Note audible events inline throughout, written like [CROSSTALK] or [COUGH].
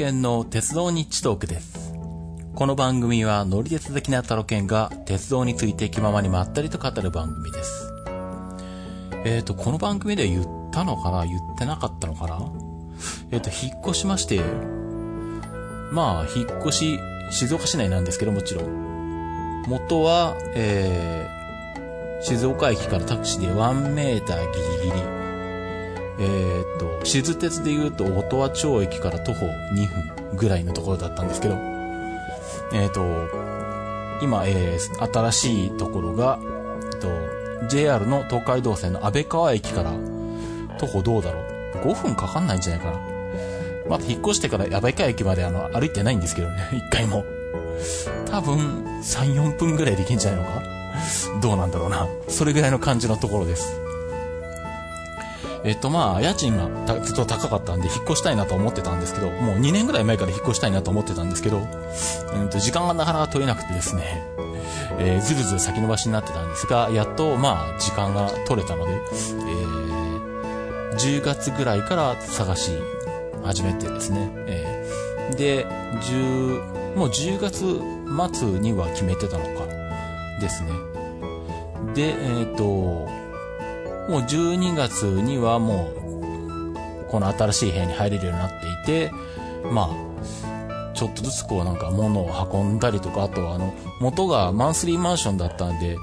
タロケンの鉄道日地トークです。この番組は乗り鉄的なタロケンが鉄道について気ままにまったりと語る番組です。えっ、ー、と、この番組では言ったのかな？言ってなかったのかな？えっ、ー、と、引っ越しまして、まあ、引っ越し、静岡市内なんですけどもちろん。元は、えー、静岡駅からタクシーで1メーターギリギリ。えー、っと、静鉄で言うと、音羽町駅から徒歩2分ぐらいのところだったんですけど、えー、っと、今、えー、新しいところが、えっと、JR の東海道線の安倍川駅から徒歩どうだろう ?5 分かかんないんじゃないかな。まだ引っ越してから安倍川駅まであの、歩いてないんですけどね、[LAUGHS] 一回も。多分、3、4分ぐらいできんじゃないのかどうなんだろうな。それぐらいの感じのところです。えっとまあ、家賃がずっと高かったんで、引っ越したいなと思ってたんですけど、もう2年ぐらい前から引っ越したいなと思ってたんですけど、うんと時間がなかなか取れなくてですね、えー、ずるずる先延ばしになってたんですが、やっとまあ、時間が取れたので、えー、10月ぐらいから探し始めてですね、えー、で、10、もう10月末には決めてたのか、ですね。で、えっ、と、もう12月にはもう、この新しい部屋に入れるようになっていて、まあ、ちょっとずつこうなんか物を運んだりとか、あとはあの、元がマンスリーマンションだったんで、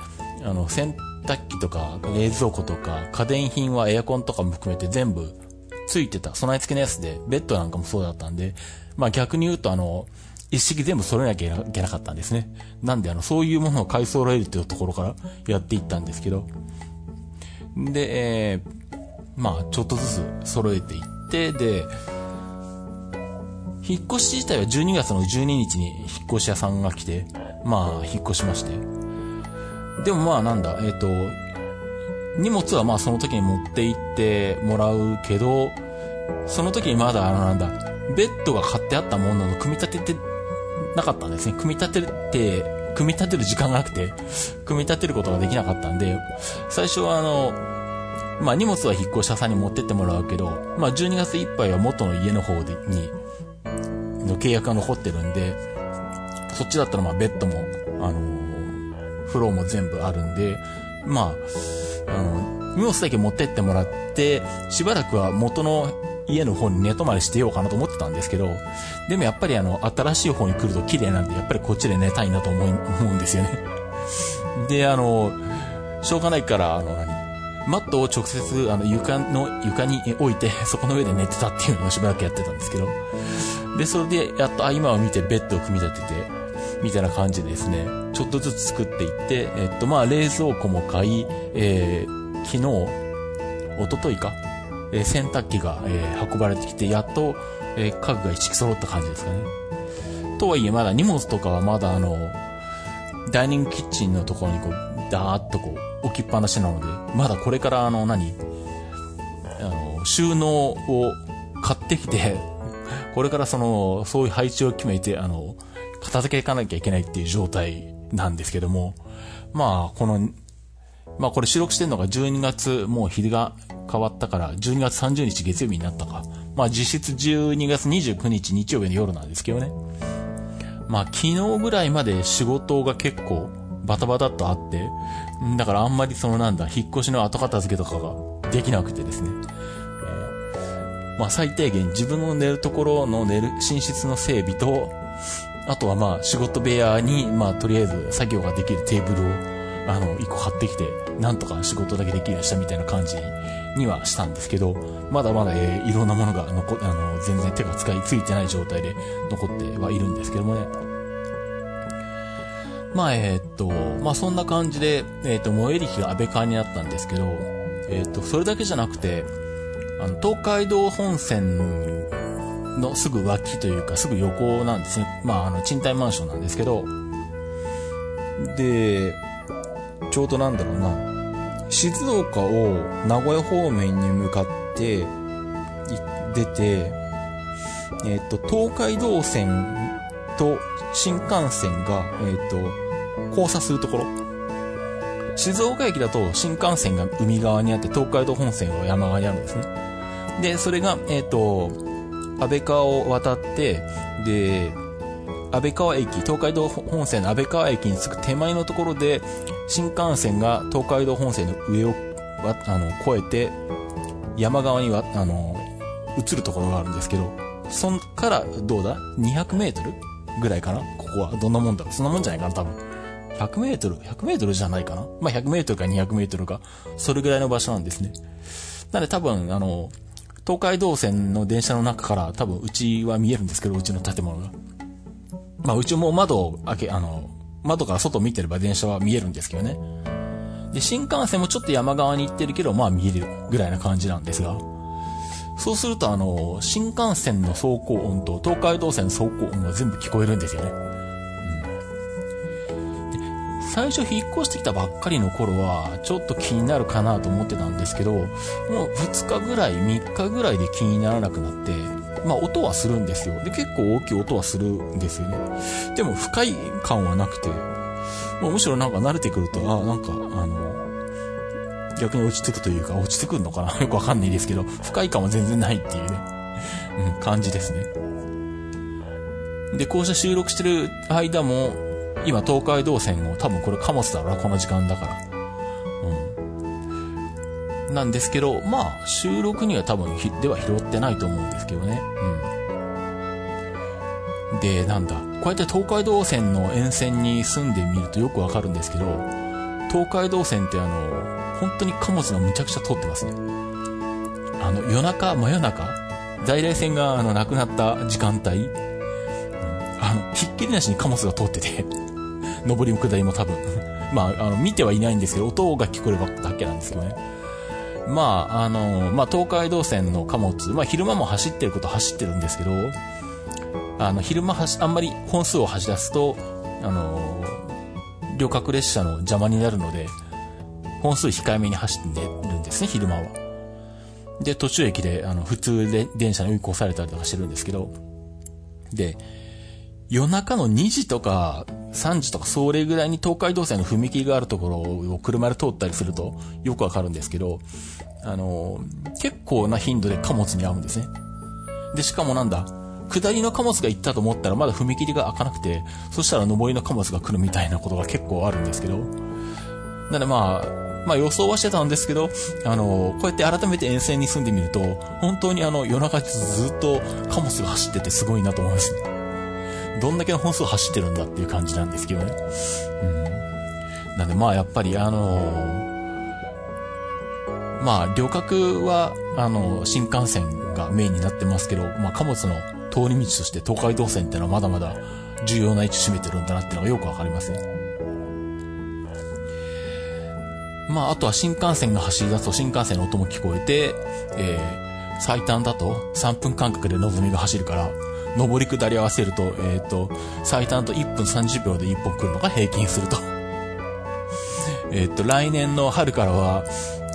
あの、洗濯機とか冷蔵庫とか家電品はエアコンとかも含めて全部ついてた、備え付けのやつで、ベッドなんかもそうだったんで、まあ逆に言うとあの、一式全部揃えなきゃいけなかったんですね。なんであの、そういうものを買い揃えるっていうところからやっていったんですけど、で、えー、まあ、ちょっとずつ揃えていって、で、引っ越し自体は12月の12日に引っ越し屋さんが来て、まあ、引っ越しまして。でもまあ、なんだ、えっ、ー、と、荷物はまあ、その時に持って行ってもらうけど、その時にまだ、あの、なんだ、ベッドが買ってあったものの組み立ててなかったんですね。組み立てて、組み立てる時間がなくて、組み立てることができなかったんで、最初はあの、まあ荷物は引っ越し屋さんに持ってってもらうけど、まあ12月いっぱいは元の家の方でに、の契約が残ってるんで、そっちだったらまあベッドも、あのー、フローも全部あるんで、まあ、あの、荷物だけ持ってってもらって、しばらくは元の家の方に寝泊まりしてようかなと思ってたんですけど、でもやっぱりあの、新しい方に来ると綺麗なんで、やっぱりこっちで寝たいなと思う、[LAUGHS] 思うんですよね。で、あの、しょうがないから、あの、何マットを直接、あの、床の、床に置いて、[LAUGHS] そこの上で寝てたっていうのをしばらくやってたんですけど、で、それで、やっと、あ、今を見てベッドを組み立てて、みたいな感じでですね、ちょっとずつ作っていって、えっと、まあ、冷蔵庫も買い、えー、昨日、一昨日かえー、洗濯機が、えー、運ばれてきて、やっと、えー、家具が一式揃った感じですかね。とはいえ、まだ荷物とかはまだあの、ダイニングキッチンのところにこう、ダーッとこう、置きっぱなしなので、まだこれからあの、何あの、収納を買ってきて、[LAUGHS] これからその、そういう配置を決めて、あの、片付けいかなきゃいけないっていう状態なんですけども、まあ、この、まあこれ収録してるのが12月、もう日が変わったから、12月30日月曜日になったか。まあ実質12月29日日曜日の夜なんですけどね。まあ昨日ぐらいまで仕事が結構バタバタっとあって、だからあんまりそのなんだ、引っ越しの後片付けとかができなくてですね。えー、まあ最低限自分の寝るところの寝る、寝室の整備と、あとはまあ仕事部屋に、まあとりあえず作業ができるテーブルをあの、一個買ってきて、なんとか仕事だけできるようにしたみたいな感じにはしたんですけど、まだまだ、えー、いろんなものが残、あの、全然手が使いついてない状態で残ってはいるんですけどもね。まあ、えー、っと、まあそんな感じで、えー、っと、最寄り駅が安倍川になったんですけど、えっと、それだけじゃなくて、あの、東海道本線のすぐ脇というか、すぐ横なんですね。まあ、あの、賃貸マンションなんですけど、で、ちょうどなんだろうな、静岡を名古屋方面に向かって出て、えっ、と、東海道線と新幹線が、えっ、と、交差するところ。静岡駅だと新幹線が海側にあって東海道本線は山側にあるんですね。で、それが、えっ、と、安倍川を渡って、で、安倍川駅、東海道本線の安倍川駅に着く手前のところで、新幹線が東海道本線の上を、あの、越えて、山側には、あの、移るところがあるんですけど、そんからどうだ ?200 メートル？ぐらいかな？ここは。どんなもんだろう？そんなもんじゃないかな？多分。100メートル ?100 メートルじゃないかな？まあ、100メートルか200メートルか、それぐらいの場所なんですね。なので多分、あの、東海道線の電車の中から多分うちは見えるんですけど、うちの建物が。まあ、うちも窓を開け、あの、窓から外見てれば電車は見えるんですけどね。で、新幹線もちょっと山側に行ってるけど、まあ見えるぐらいな感じなんですが。そうするとあの、新幹線の走行音と東海道線の走行音が全部聞こえるんですよね。うん、最初引っ越してきたばっかりの頃は、ちょっと気になるかなと思ってたんですけど、もう2日ぐらい、3日ぐらいで気にならなくなって、まあ音はするんですよ。で、結構大きい音はするんですよね。でも不快感はなくて、もうむしろなんか慣れてくると、あ、なんか、あの、逆に落ち着くというか、落ち着くのかな？[LAUGHS] よくわかんないですけど、不快感は全然ないっていうね、うん、感じですね。で、こうして収録してる間も、今東海道線を多分これ貨物だろうな、この時間だから。なんですけど、まあ、収録には多分では拾ってないと思うんですけどね。うん。で、なんだ。こうやって東海道線の沿線に住んでみるとよくわかるんですけど、東海道線ってあの、本当に貨物がむちゃくちゃ通ってますね。あの、夜中、真夜中、在来線があの、亡くなった時間帯、あの、ひっきりなしに貨物が通ってて、[LAUGHS] 上りも下りも多分。[LAUGHS] まあ、あの、見てはいないんですけど、音が聞こえるだけなんですけどね。まあ、あの、まあ、東海道線の貨物、まあ、昼間も走ってること走ってるんですけど、あの、昼間はし、あんまり本数を走らすと、あの、旅客列車の邪魔になるので、本数控えめに走ってるんですね、昼間は。で、途中駅で、あの、普通で電車に追い越されたりとかしてるんですけど、で、夜中の2時とか3時とかそれぐらいに東海道線の踏切があるところを車で通ったりするとよくわかるんですけど、あの、結構な頻度で貨物に合うんですね。で、しかもなんだ、下りの貨物が行ったと思ったらまだ踏切が開かなくて、そしたら上りの貨物が来るみたいなことが結構あるんですけど、なのでまあ、まあ予想はしてたんですけど、あの、こうやって改めて沿線に住んでみると、本当にあの夜中ずっと貨物が走っててすごいなと思います。どんだけの本数走ってるんだっていう感じなんですけどね。うん。なんでまあやっぱりあのまあ旅客は、あの、新幹線がメインになってますけど、まあ貨物の通り道として東海道線ってのはまだまだ重要な位置占めてるんだなっていうのがよくわかりますね。まあ、あとは新幹線が走り出すと新幹線の音も聞こえて、えー、最短だと3分間隔で望みが走るから、上り下り合わせると、えっ、ー、と、最短と1分30秒で1本来るのが平均すると。[LAUGHS] えっと、来年の春からは、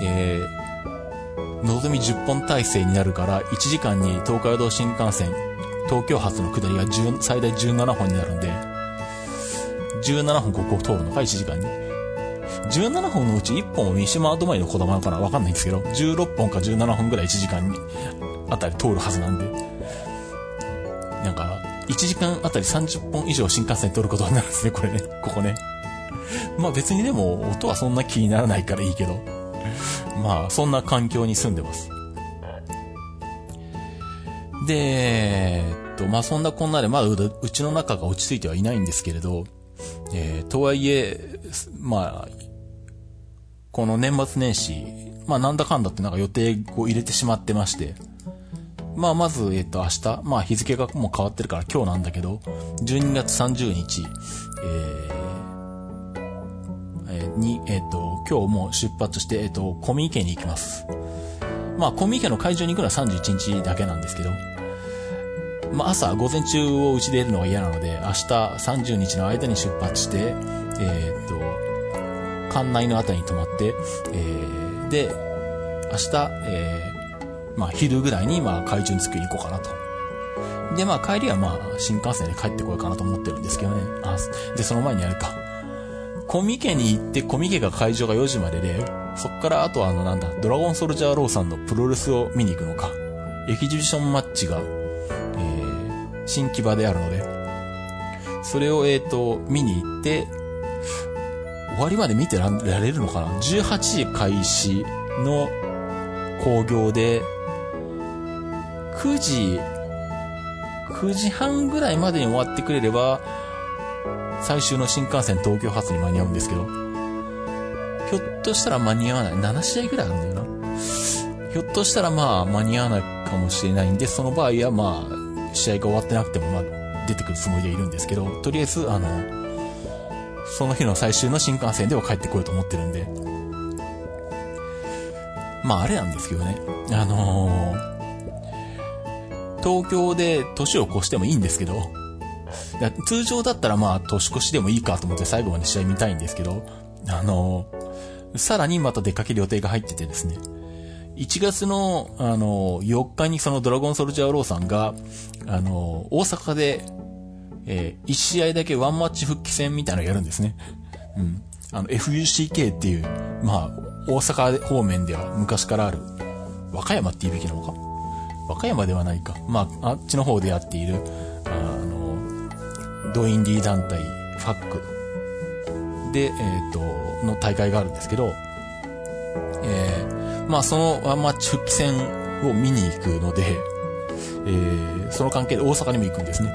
えー、のぞみ10本体制になるから、1時間に東海道新幹線、東京発の下りが1最大17本になるんで、17本ここを通るのか、1時間に。17本のうち1本を三島止まりの子供かなわかんないんですけど、16本か17本ぐらい1時間にあたり通るはずなんで。1時間あたり30本以上新幹線通ることになるんですね、これね。ここね。まあ別にでも音はそんな気にならないからいいけど。まあそんな環境に住んでます。で、えっと、まあそんなこんなでまだうちの中が落ち着いてはいないんですけれど、えー、とはいえ、まあ、この年末年始、まあなんだかんだってなんか予定を入れてしまってまして、まあまず、えっ、と明日、まあ日付がもう変わってるから今日なんだけど、12月30日、えー、に、えっ、と、今日も出発して、えっ、と、コミケに行きます。まあコミケの会場に行くのは31日だけなんですけど、まあ朝午前中をうちでいるのが嫌なので、明日30日の間に出発して、えっ、と、館内のあたりに泊まって、えー、で、明日、えー、まあ、昼ぐらいに、まあ、海中に着くに行こうかなと。で、まあ、帰りはまあ、新幹線で帰ってこようかなと思ってるんですけどね。あ、で、その前にやるか。コミケに行って、コミケが会場が4時までで、そっからあとはあのなんだ、ドラゴンソルジャーローさんのプロレスを見に行くのか。エキジビションマッチがえ、新木場であるので、それを、えっ、ー、と、見に行って、終わりまで見てられるのかな ?18 時開始の興行で、9時、9時半ぐらいまでに終わってくれれば、最終の新幹線東京発に間に合うんですけど、ひょっとしたら間に合わない。7試合ぐらいあるんだよな。ひょっとしたらまあ間に合わないかもしれないんで、その場合はまあ、試合が終わってなくてもまあ、出てくるつもりでいるんですけど、とりあえず、あの、その日の最終の新幹線では帰ってこようと思ってるんで、まああれなんですけどね、あのー、東京で年を越してもいいんですけど、通常だったらまあ年越しでもいいかと思って最後まで試合見たいんですけど、あの、さらにまた出かける予定が入っててですね、1月の、あの、4日にそのドラゴンソルジャーローさんが、あの、大阪で、えー、1試合だけワンマッチ復帰戦みたいなのをやるんですね。うん。あの、FUCK っていう、まあ、大阪方面では昔からある、和歌山って言うべきなのか和歌山ではないか。まあ、あっちの方でやっている、あの、ドインディー団体、ファックで、えっ、ー、と、の大会があるんですけど、えー、まあ、そのワンマッチ復帰戦を見に行くので、えー、その関係で大阪にも行くんですね。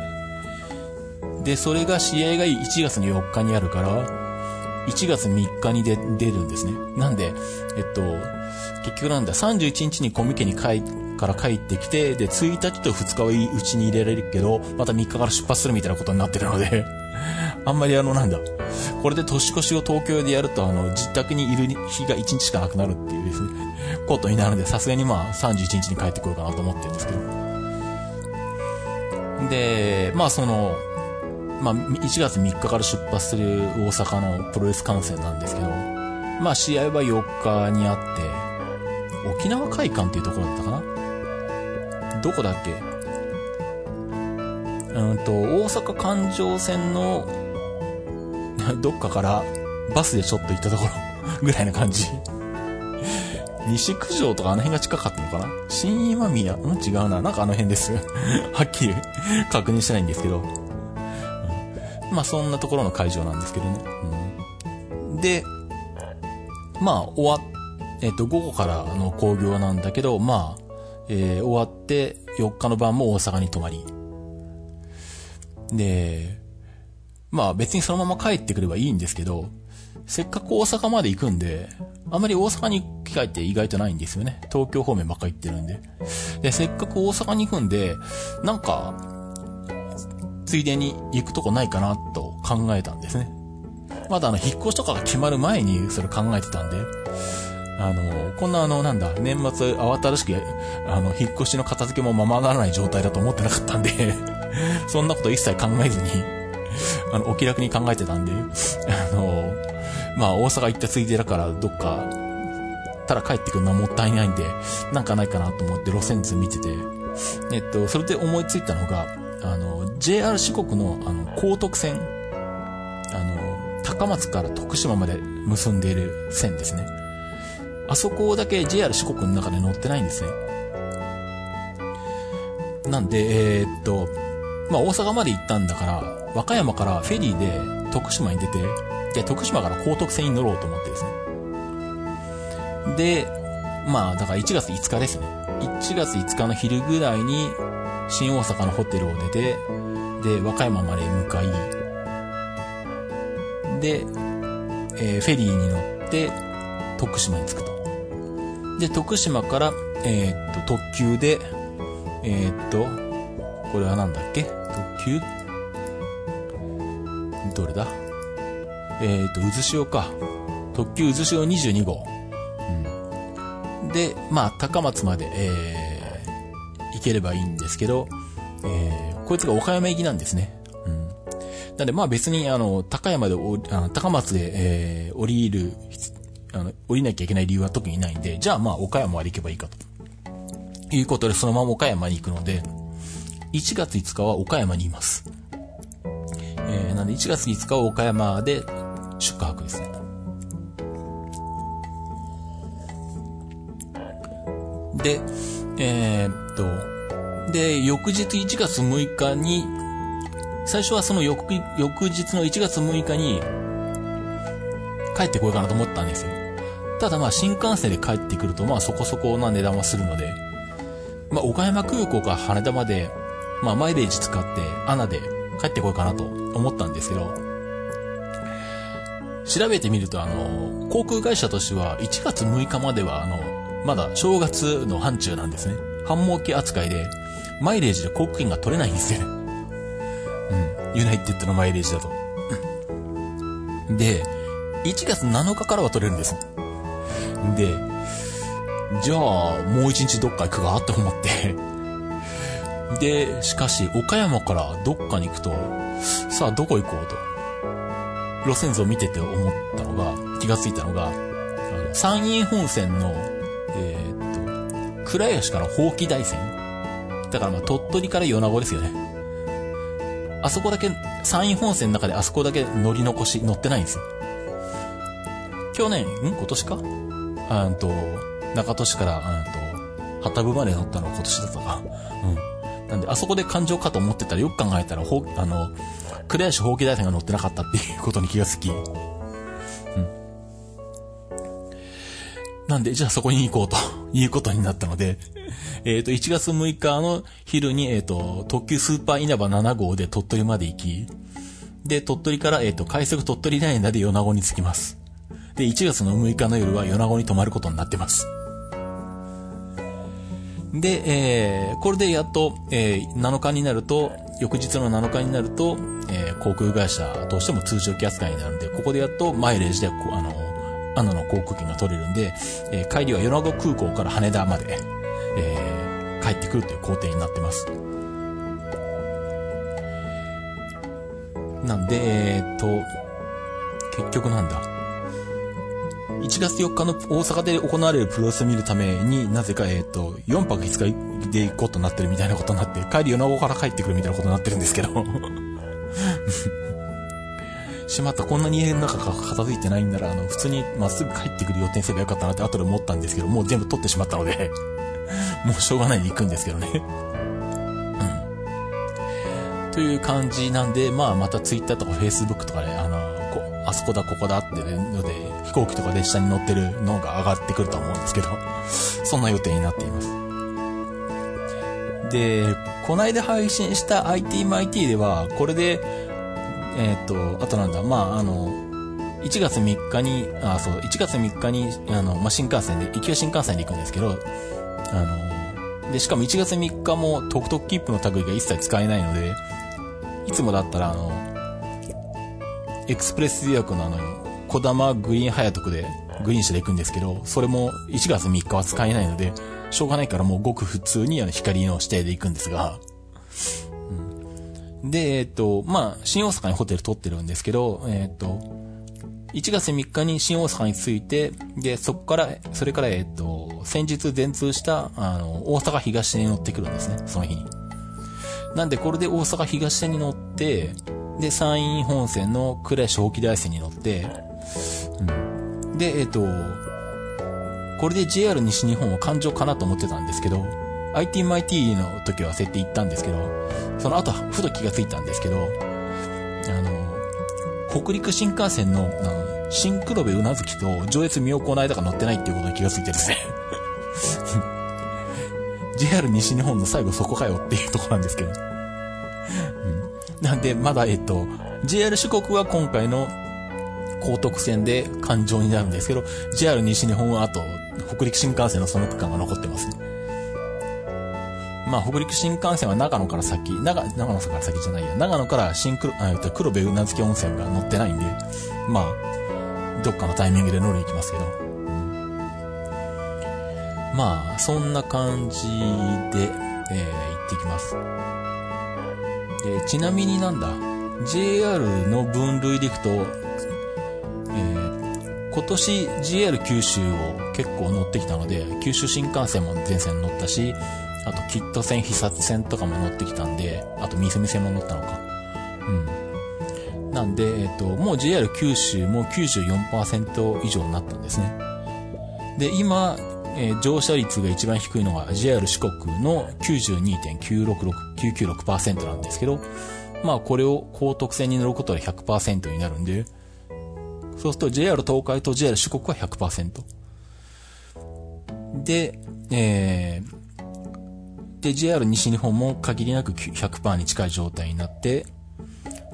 で、それが試合が1月の4日にあるから、1月3日に出るんですね。なんで、えっと、結局なんだ、31日にコミケに帰、から帰ってきて、で、1日と2日はうちに入れられるけど、また3日から出発するみたいなことになってるので [LAUGHS] あんまりあの、なんだ、これで年越しを東京でやると、あの、自宅にいる日が1日しかなくなるっていうですね、[LAUGHS] ことになるんで、さすがにまあ、31日に帰ってこようかなと思ってるんですけど。で、まあその、まあ、1月3日から出発する大阪のプロレス観戦なんですけど、まあ、試合は4日にあって、沖縄会館っていうところだったかなどこだっけ？うんと、大阪環状線の、[LAUGHS] どっかからバスでちょっと行ったところ [LAUGHS] ぐらいな感じ。[LAUGHS] 西九条とかあの辺が近かったのかな？新今宮？うん？違うな。なんかあの辺ですはっきり確認してないんですけど。まあそんなところの会場なんですけどね。うん、で、まあ終わっ、えっ、と、午後からの興行なんだけど、まあ、えー、終わって4日の晩も大阪に泊まり。で、まあ別にそのまま帰ってくればいいんですけど、せっかく大阪まで行くんで、あまり大阪に行く機会って意外とないんですよね。東京方面ばっか行ってるんで。で、せっかく大阪に行くんで、なんか、ついでに行くとこないかなと考えたんですね。まだあの、引っ越しとかが決まる前にそれ考えてたんで、あの、こんなあの、なんだ、年末慌ただしく、あの、引っ越しの片付けもままならない状態だと思ってなかったんで [LAUGHS] そんなこと一切考えずに [LAUGHS] あの、お気楽に考えてたんで [LAUGHS] あの、まあ、大阪行ったついでだから、どっか、ただ帰ってくるのはもったいないんで、なんかないかなと思って路線図見てて、えっと、それで思いついたのが、あの、JR 四国の、あの、高徳線、あの、高松から徳島まで結んでいる線ですね。あそこだけ JR 四国の中で乗ってないんですね。なんで、えー、っと、まあ、大阪まで行ったんだから、和歌山からフェリーで徳島に出て、で、徳島から高徳線に乗ろうと思ってですね。で、まあ、だから1月5日ですね。1月5日の昼ぐらいに、新大阪のホテルを出て、で、和歌山まで向かい、で、えー、フェリーに乗って、徳島に着くと。で、徳島から、えー、っと、特急で、えー、っと、これはなんだっけ？特急？どれだ？えー、っと、渦潮か。特急渦潮22号。うん。で、まあ、高松まで、えー、行ければいいんですけど、えー、こいつが岡山行きなんですね。うん。なんで、まあ別に、あの、高山であの、高松で、えー、降りる、あの、降りなきゃいけない理由は特にないんで、じゃあまあ岡山まで行けばいいかと。いうことで、そのまま岡山に行くので、1月5日は岡山にいます。えー、なんで1月5日は岡山で宿泊ですね。で、えー、っと、で、翌日1月6日に、最初はその翌、翌日の1月6日に、帰ってこようかなと思ったんですよ。ただまあ新幹線で帰ってくるとまあそこそこな値段はするので、まあ岡山空港から羽田まで、まあマイレージ使ってアナで帰ってこようかなと思ったんですけど、調べてみるとあの、航空会社としては1月6日まではあの、まだ正月の範疇なんですね。繁忙期扱いで、マイレージで航空券が取れないんですよね。うん。ユナイテッドのマイレージだと。で、1月7日からは取れるんです。で、じゃあ、もう一日どっか行くかって思ってで、しかし、岡山からどっかに行くと、さあ、どこ行こうと。路線図を見てて思ったのが、気がついたのが、あの山陰本線の、えー、っと、倉吉から宝気大線。だからまあ、鳥取から米子ですよね。あそこだけ、山陰本線の中であそこだけ乗り残し、乗ってないんですよ。去年、ん？今年か？あんと、中戸市から、あんと、旗部まで乗ったのは今年だったか。うん。なんで、あそこで感情かと思ってたらよく考えたら、ほ、あの、倉吉宝気大戦が乗ってなかったっていうことに気がつき。うん。なんで、じゃあそこに行こうと [LAUGHS] いうことになったので、えっ、と、1月6日の昼に、えっ、と、特急スーパー稲葉7号で鳥取まで行き、で、鳥取から、えっ、と、快速鳥取ライナーで米子に着きます。で、1月の6日の夜は米子に泊まることになってます。で、えー、これでやっと、えー、7日になると、翌日の7日になると、えー、航空会社としても通常機扱いになるんで、ここでやっとマイレージで、あの、アナの航空券が取れるんで、えー、帰りは米子空港から羽田まで、えー、帰ってくるという工程になってます。なんで、えー、っと、結局なんだ。1月4日の大阪で行われるプロレスを見るためになぜか、えっ、ー、と、4泊5日で行くことなってるみたいなことになって、帰り米子から帰ってくるみたいなことになってるんですけど。[LAUGHS] しまった、こんなに家の中が片付いてないんなら、あの、普通にまっすぐ帰ってくる予定すればよかったなって後で思ったんですけど、もう全部取ってしまったので [LAUGHS] もうしょうがないで行くんですけどねうん。という感じなんで、まあまた Twitter とか Facebook とかで、あの、こあそこだここだってので、行機とか列車に乗ってるのが上がってくると思うんですけど、[LAUGHS] そんな予定になっています。で、こないだ配信した ITMIT では、これで、えっ、と、あとなんだ、まあ、あの、1月3日に、あ、そう、1月3日に、あの、まあ、新幹線で、行きは新幹線で行くんですけど、あの、で、しかも1月3日も、トクトク切符の類が一切使えないので、いつもだったら、あの、エクスプレス予約のあの、小玉グリーン早徳でグリーン車で行くんですけど、それも1月3日は使えないので、しょうがないからもうごく普通にあの光の指定で行くんですが、うん、で、えっ、と、まあ、新大阪にホテル取ってるんですけど、えっ、と、1月3日に新大阪に着いて、で、そこから、それから、えっ、と、先日全通した、あの、大阪東線に乗ってくるんですね、その日に。なんで、これで大阪東線に乗って、で、山陰本線の呉小気大線に乗って、うん。で、えっ、ー、と、これで JR 西日本は環状かなと思ってたんですけど、ITMIT の時は設定行ったんですけど、その後、ふと気がついたんですけど、あの、北陸新幹線の、あの、新黒部うなずきと上越妙高の間が乗ってないっていうことに気がついてですね [LAUGHS] JR 西日本の最後そこかよっていうとこなんですけど。うんなんで、まだ、えっと、JR 四国は今回の高徳線で環状になるんですけど、JR 西日本はあと、北陸新幹線のその区間が残ってますね。まあ、北陸新幹線は長野から先、長、長野から先じゃないや、長野から新黒、えっと、黒部うなずき温泉が乗ってないんで、まあ、どっかのタイミングで乗り行きますけど。まあ、そんな感じで、えー、行ってきます。え、ちなみになんだ、JR の分類でいくと、今年 JR 九州を結構乗ってきたので、九州新幹線も全線乗ったし、あとキット線、必殺線とかも乗ってきたんで、あと三角線も乗ったのか。うん。なんで、えっ、と、もう JR 九州も94%以上になったんですね。で、今、えー、乗車率が一番低いのが JR 四国の92.996%なんですけど、まあこれを高特線に乗ることで100%になるんで、そうすると JR 東海と JR 四国は100%。で、えー、で、JR 西日本も限りなく100%に近い状態になって、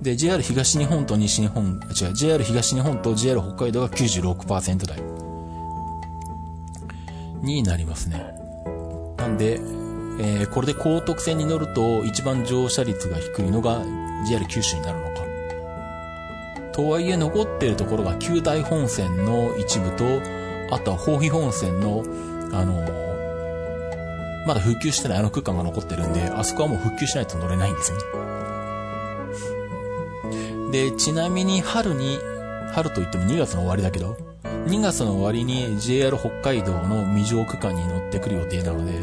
で、JR 東日本と西日本、違う、JR 東日本と JR 北海道が96%台になりますね。なんで、えー、これで高特線に乗ると一番乗車率が低いのが JR 九州になるのか。とはいえ残ってるところが旧大本線の一部と、あとは豊肥本線の、あの、まだ復旧してないあの区間が残ってるんで、あそこはもう復旧しないと乗れないんですよね。で、ちなみに春に、春といっても2月の終わりだけど、2月の終わりに JR 北海道の未上区間に乗ってくる予定なので、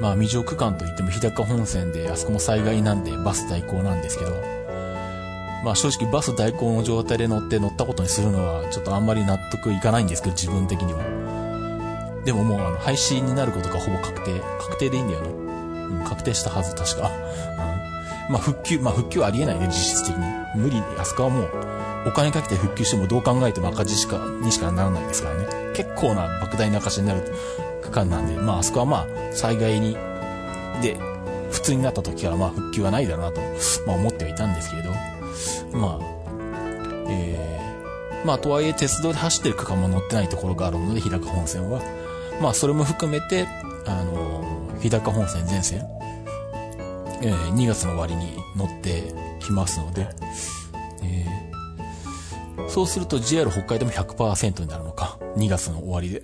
まあ未上区間といっても日高本線であそこも災害なんでバス代行なんですけど、まあ正直バス代行の状態で乗って乗ったことにするのはちょっとあんまり納得いかないんですけど、自分的には。でももうあの廃止になることがほぼ確定。確定でいいんだよな。うん、確定したはず、確か。まあ復旧、まあ復旧はありえないね、実質的に。無理、あそこはもう、お金かけて復旧してもどう考えても赤字しか、にしかならないですからね。結構な莫大な赤字になる区間なんで、まああそこはまあ、災害に、で、普通になった時はまあ復旧はないだろうなと、まあ思ってはいたんですけれど、まあ、えー、まあとはいえ鉄道で走ってる区間も乗ってないところがあるので、日高本線は。まあそれも含めて、あの日高本線全線、えー、2月の終わりに乗ってきますので、えー、そうすると JR 北海道も100%になるのか。2月の終わりで。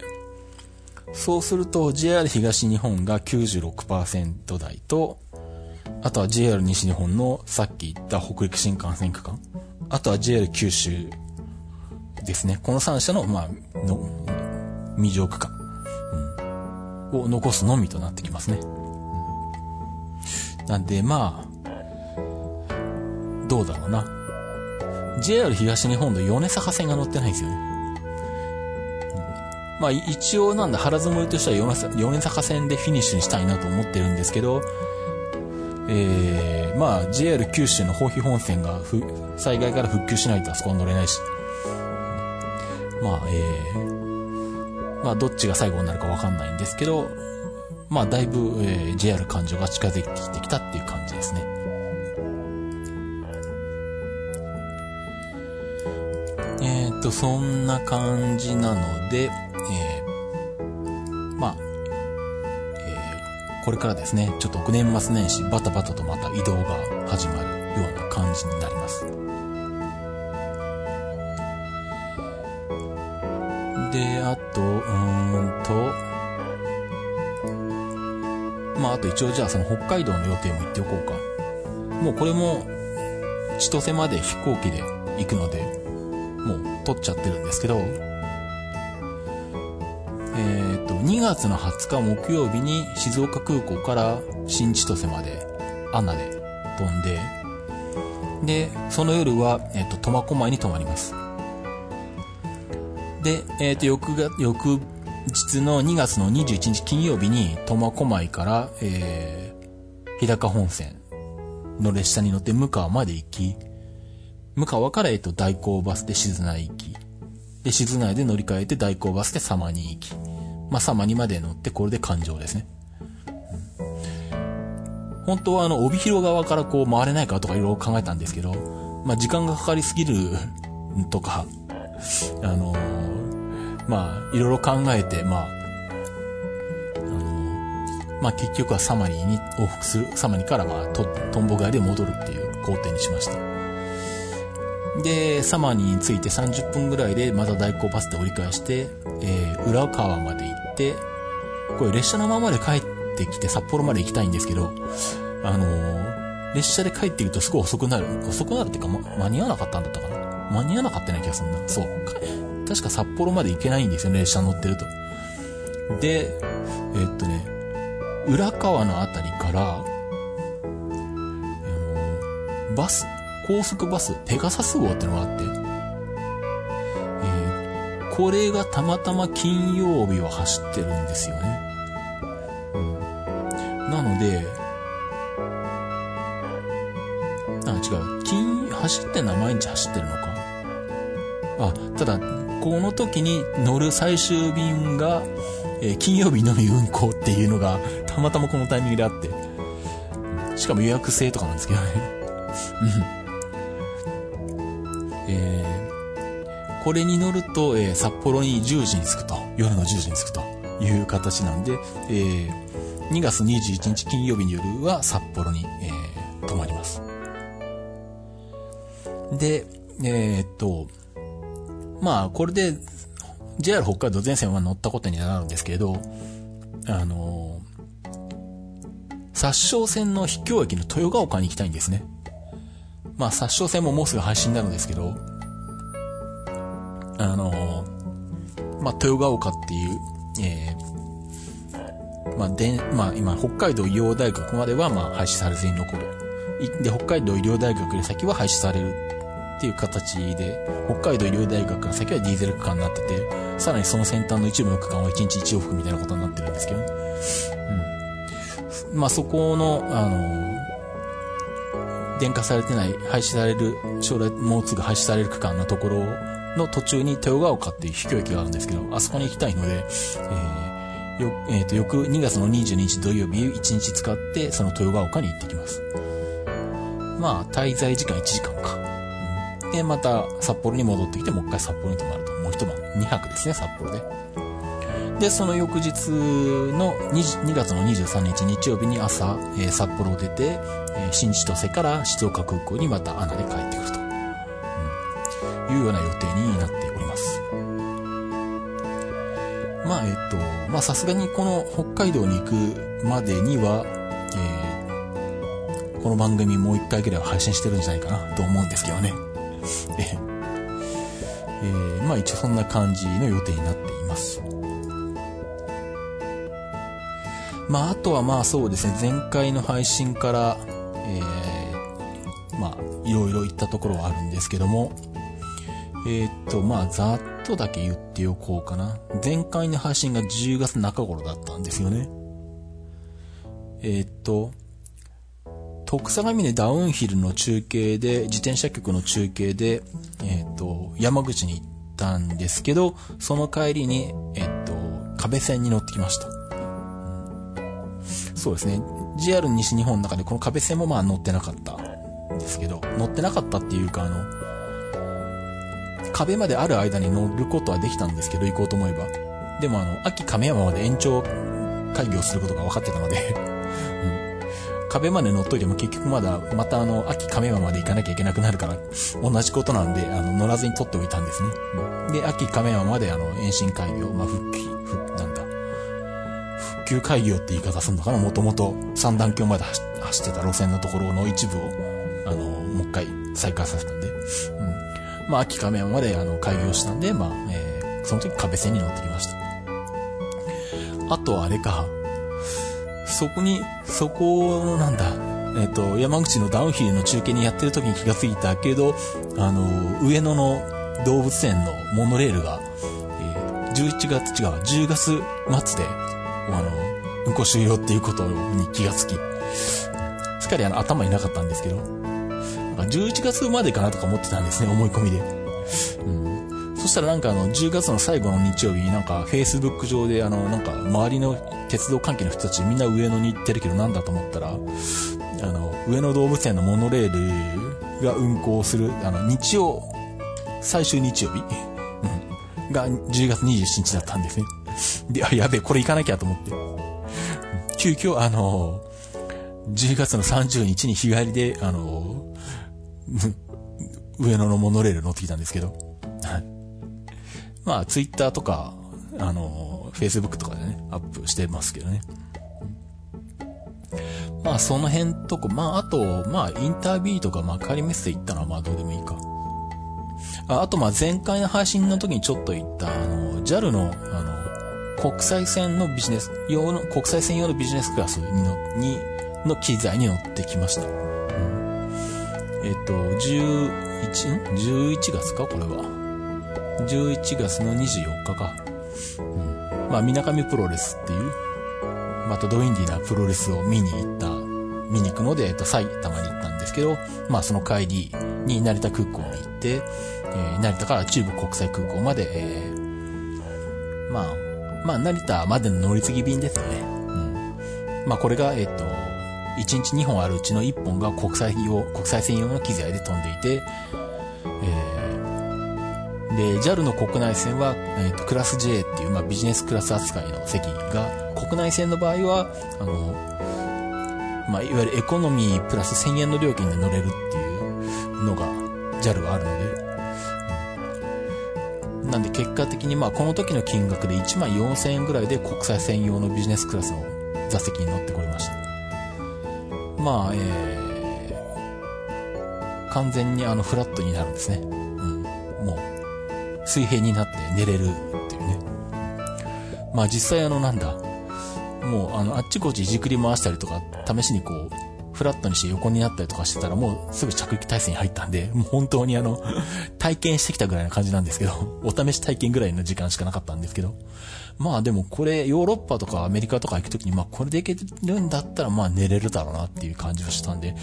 そうすると JR 東日本が96%台と、あとは JR 西日本のさっき言った北陸新幹線区間。あとは JR 九州ですね。この3社の、まあ、の、未上区間、うん、を残すのみとなってきますね。なんで、まあ、どうだろうな。JR 東日本の米坂線が乗ってないんですよね。まあ一応なんだ、腹積もりとしては米坂線でフィニッシュにしたいなと思ってるんですけど、えー、まあ JR 九州の豊肥本線が災害から復旧しないとあそこは乗れないし、まあえー、まあどっちが最後になるかわかんないんですけど、まあ、だいぶ、えー、JR 環状が近づいてきてきたっていう感じですね。えっ、ー、と、そんな感じなので、これからですね、ちょっと年末年始バタバタとまた移動が始まるような感じになります。で、あと、うーんと、まあ、あと一応じゃあその北海道の予定も言っておこうか。もうこれも、千歳まで飛行機で行くので、もう取っちゃってるんですけど、2月の20日木曜日に静岡空港から新千歳まで、アナで飛んで、で、その夜は、えっ、ー、と、苫小牧に泊まります。で、えっ、ー、と、翌が、翌日の2月の21日金曜日に苫小牧から、えー、日高本線の列車に乗って向川まで行き、向川から、えっと、代行バスで静内行き、で、静内で乗り換えて代行バスで様に行き、まあ、様にまで乗ってこれで環状ですね。本当はあの、帯広側からこう回れないかとかいろいろ考えたんですけど、まあ、時間がかかりすぎるとか、あのーまあ、いろいろ考えて、まあ、あの、まあ結局はサマリーに往復する、サマリーからまあ、トンボ帰りで戻るっていう工程にしました。で、サマリーに着いて30分ぐらいでまた代行バスで折り返して、えー、浦川まで行て、これ列車のままで帰ってきて札幌まで行きたいんですけど、あのー、列車で帰っていくとすごい遅くなる。遅くなるっていうか、ま、間に合わなかったんだったかな間に合わなかったような気がするな。そう。確か札幌まで行けないんですよね、列車乗ってると。で、えー、っとね、浦川のあたりから、あの、バス、高速バス、ペガサス号ってのがあって、これがたまたま金曜日を走ってるんですよね。うん。なので、あ、違う。金、走ってんのは毎日走ってるのか？あ、ただ、この時に乗る最終便が、えー、金曜日のみ運行っていうのが、たまたまこのタイミングであって。しかも予約制とかなんですけどね。えこれに乗ると、えー、札幌に10時に着くと。夜の10時に着くという形なんで、えー、2月21日金曜日の夜は札幌に、えー、泊まります。で、えー、っと、まあ、これで、JR 北海道全線は乗ったことになるんですけど、あの殺傷戦の秘境駅の豊ヶ丘に行きたいんですね。まあ、殺傷戦ももうすぐ配信になるんですけど、あのまあ、豊ヶ丘っていう、えー、まあ、で、まあ、今、北海道医療大学までは、ま、廃止されずに残る。で、北海道医療大学より先は廃止されるっていう形で、北海道医療大学から先はディーゼル区間になってて、さらにその先端の一部の区間は1日1往復みたいなことになってるんですけどね、うん。まあそこの、あの、電化されてない、廃止される、将来もうすぐ廃止される区間のところの途中に豊川丘っていう秘境駅があるんですけど、あそこに行きたいので、えー、よ、えっ、ー、と、翌2月の22日土曜日1日使って、その豊川丘に行ってきます。まあ、滞在時間1時間か。で、また札幌に戻ってきて、もう一回札幌に泊まると。もう一晩、2泊ですね、札幌で。で、その翌日の 2, 2月の23日日曜日に朝、えー、札幌を出て、えー、新千歳から静岡空港にまた穴で帰ってくる、いうような予定になっております。まあ、えっと、まあさすがにこの北海道に行くまでには、えー、この番組もう一回ぐらいは配信してるんじゃないかなと思うんですけどね。ええー、まあ一応そんな感じの予定になっています。まああとはまあそうですね、前回の配信から、えー、まあいろいろ言ったところはあるんですけども、えー、っと、まあざっとだけ言っておこうかな。前回の配信が10月中頃だったんですよね。えー、っと、徳相模でダウンヒルの中継で、自転車局の中継で、えっ、と、山口に行ったんですけど、その帰りに、えっ、と、壁線に乗ってきました。そうですね。JR 西日本の中でこの壁線もまあ乗ってなかったんですけど、乗ってなかったっていうか、あの、壁まである間に乗ることはできたんですけど、行こうと思えば。でもあの、秋亀山まで延長会議をすることが分かってたので [LAUGHS] うん壁まで乗っといても結局まだ、またあの、秋亀山まで行かなきゃいけなくなるから、同じことなんで、あの、乗らずに取っておいたんですね。うん、で、秋亀山まであの、延伸会議を、まあ、復帰、復、なんだ、復旧会議をって言い方するのかな？もともと三段橋まで走ってた路線のところの一部を、あの、もう一回再開させたんで、うん。まあ、秋亀山まであの、開業したんで、まあ、えー、その時壁線に乗ってきました。あとあれか、そこに、そこの、なんだ、えっ、ー、と、山口のダウンヒルの中継にやってる時に気がついたけど、あの、上野の動物園のモノレールが、えー、11月、違う、10月末で、あの、運行終了っていうことに気がつき、すっかりあの、頭になかったんですけど、か11月までかなとか思ってたんですね、思い込みで。うん。そしたらなんかあの、10月の最後の日曜日なんか、Facebook 上であの、なんか、周りの鉄道関係の人たちみんな上野に行ってるけどなんだと思ったら、あの、上野動物園のモノレールが運行する、あの、日曜、最終日曜日、うん、が10月27日だったんですね。で、あ、やべえ、これ行かなきゃと思って。急遽、あの、10月の30日に日帰りで、あの、[LAUGHS] 上野のモノレール乗ってきたんですけど、はい。まあ、ツイッターとか、あの、Facebook とかでね、アップしてますけどね。まあ、その辺とか、まあ、あと、まあ、インタービーとか、まあ、仮メッセ行ったのは、まあ、どうでもいいか。ああと、まあ、前回の配信の時にちょっと言った、あの、JAL の、あの、国際線のビジネス、用の、国際線用のビジネスクラスの、に、の機材に乗ってきました。えっと、11、?11 月か？これは。11月の24日か。うん。まあ、みなかみプロレスっていう、またドインディなプロレスを見に行った、見に行くので、えっと、埼玉に行ったんですけど、まあ、その帰りに成田空港に行って、えー、成田から中部国際空港まで、えー、まあ、まあ、成田までの乗り継ぎ便ですよね。うん。まあ、これが、えっと、1日2本あるうちの1本が国際用、国際専用の機材で飛んでいて、えー、で、JAL の国内線は、えっ、ー、と、クラス J っていう、まあ、ビジネスクラス扱いの席が、国内線の場合は、あの、まあ、いわゆるエコノミープラス1000円の料金で乗れるっていうのが JAL はあるので、なんで結果的にまあこの時の金額で1万4000円ぐらいで国際専用のビジネスクラスの座席に乗ってこれました。まあ、えー、完全にあのフラットになるんですね。うん。もう、水平になって寝れるっていうね。まあ実際あのなんだ、もうあのあっちこっちいじくり回したりとか、試しにこう、フラットにして横になったりとかしてたらもうすぐ着陸体制に入ったんで、もう本当にあの、体験してきたぐらいな感じなんですけど、[LAUGHS] お試し体験ぐらいの時間しかなかったんですけど、まあでもこれヨーロッパとかアメリカとか行くときにまあこれで行けるんだったらまあ寝れるだろうなっていう感じはしたんで、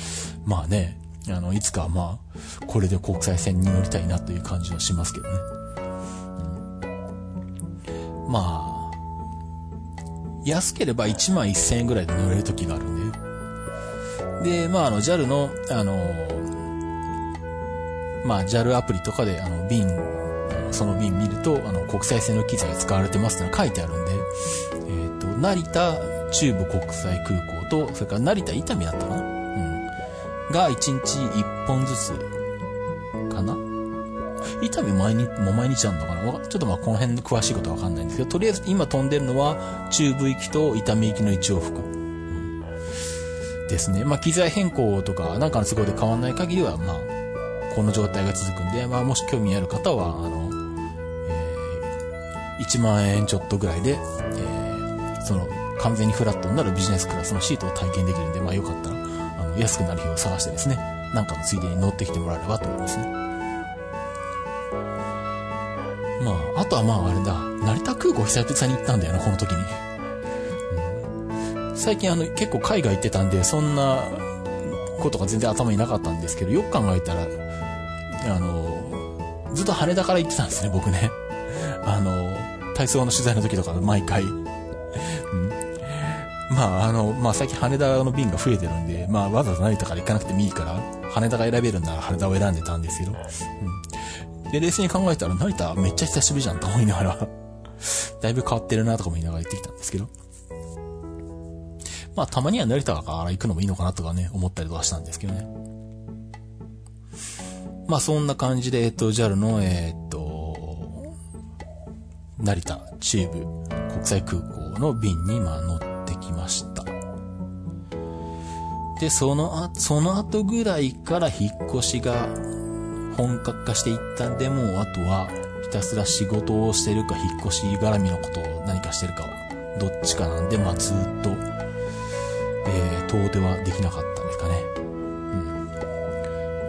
まあね、あの、いつかまあ、これで国際線に乗りたいなという感じはしますけどね。うん、まあ、安ければ1万1000円ぐらいで乗れる時があるんで、で、まあ、あの、JAL の、あの、まあ、JAL アプリとかで、あの、便、その便見ると、あの、国際線の機材が使われてますって書いてあるんで、えっ、ー、と、成田中部国際空港と、それから成田伊丹だったかな？うん。が、1日1本ずつ、かな？伊丹毎日、も毎日あるのかな？ちょっとまあこの辺の詳しいことはわかんないんですけど、とりあえず今飛んでるのは、中部行きと伊丹行きの一往復。ですね。まあ、機材変更とか、なんかの都合で変わらない限りは、まあ、この状態が続くんで、まあ、もし興味ある方は、あの、えー、1万円ちょっとぐらいで、えー、その、完全にフラットになるビジネスクラスのシートを体験できるんで、まあ、よかったら、あの、安くなる日を探してですね、なんかのついでに乗ってきてもらえればと思いますね。まあ、あとはまあ、あれだ、成田空港久々に行ったんだよな、この時に。最近あの結構海外行ってたんで、そんなことが全然頭になかったんですけど、よく考えたら、あの、ずっと羽田から行ってたんですね、僕ね。[LAUGHS] あの、体操の取材の時とか毎回。うん、まあ、あの、まあ最近羽田の便が増えてるんで、まあわざわざ成田から行かなくてもいいから、羽田が選べるなら羽田を選んでたんですけど。うん。で、冷静に考えたら成田めっちゃ久しぶりじゃんと思いながら [LAUGHS] だいぶ変わってるなとかも言いながら行ってきたんですけど。まあ、たまには成田から行くのもいいのかなとかね、思ったりとかしたんですけどね。まあ、そんな感じで、えっと、JAL の、えっと、成田中部国際空港の便に、まあ、乗ってきました。で、そのあ、その後ぐらいから引っ越しが本格化していったんで、もうあとはひたすら仕事をしてるか、引っ越し絡みのことを何かしてるかは、どっちかなんで、まあずっとえー、遠出はできなかったんですかね。う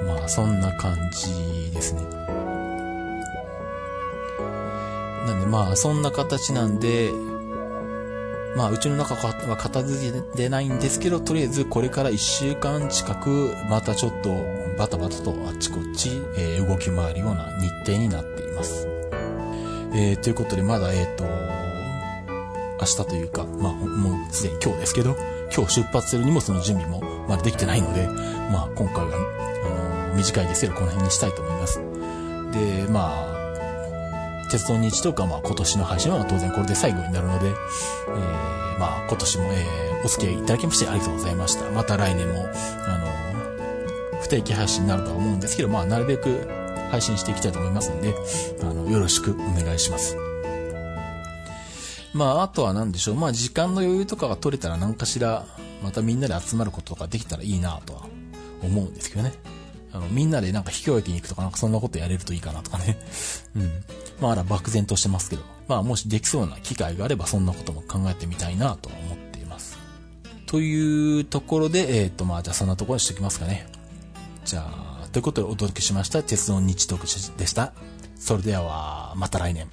ん。まあ、そんな感じですね。なんでまあ、そんな形なんで、まあ、うちの中は片付けてないんですけど、とりあえずこれから1週間近く、またちょっとバタバタとあっちこっち、えー、動き回るような日程になっています。えー、ということで、まだ、えっ、ー、と、明日というか、まあ、もうすでに今日ですけど、今日出発する荷物の準備もまだできてないので、まあ今回は、あの、短いですけどこの辺にしたいと思います。で、まあ、鉄道日とかまあ今年の配信は当然これで最後になるので、えー、まあ今年も、えー、お付き合いいただきましてありがとうございました。また来年も、あの、不定期配信になるとは思うんですけど、まあなるべく配信していきたいと思いますので、あの、よろしくお願いします。まあ、あとは何でしょう。まあ、時間の余裕とかが取れたら何かしら、またみんなで集まることとかできたらいいなとは思うんですけどね。あの、みんなでなんか秘境駅に行くとかなんかそんなことやれるといいかなとかね。[LAUGHS] うん。まあ、あら漠然としてますけど。まあ、もしできそうな機会があればそんなことも考えてみたいなと思っています。というところで、えっ、ー、と、まあ、じゃあそんなところにしておきますかね。じゃあ、ということでお届けしました鉄道日特でした。それでは、また来年。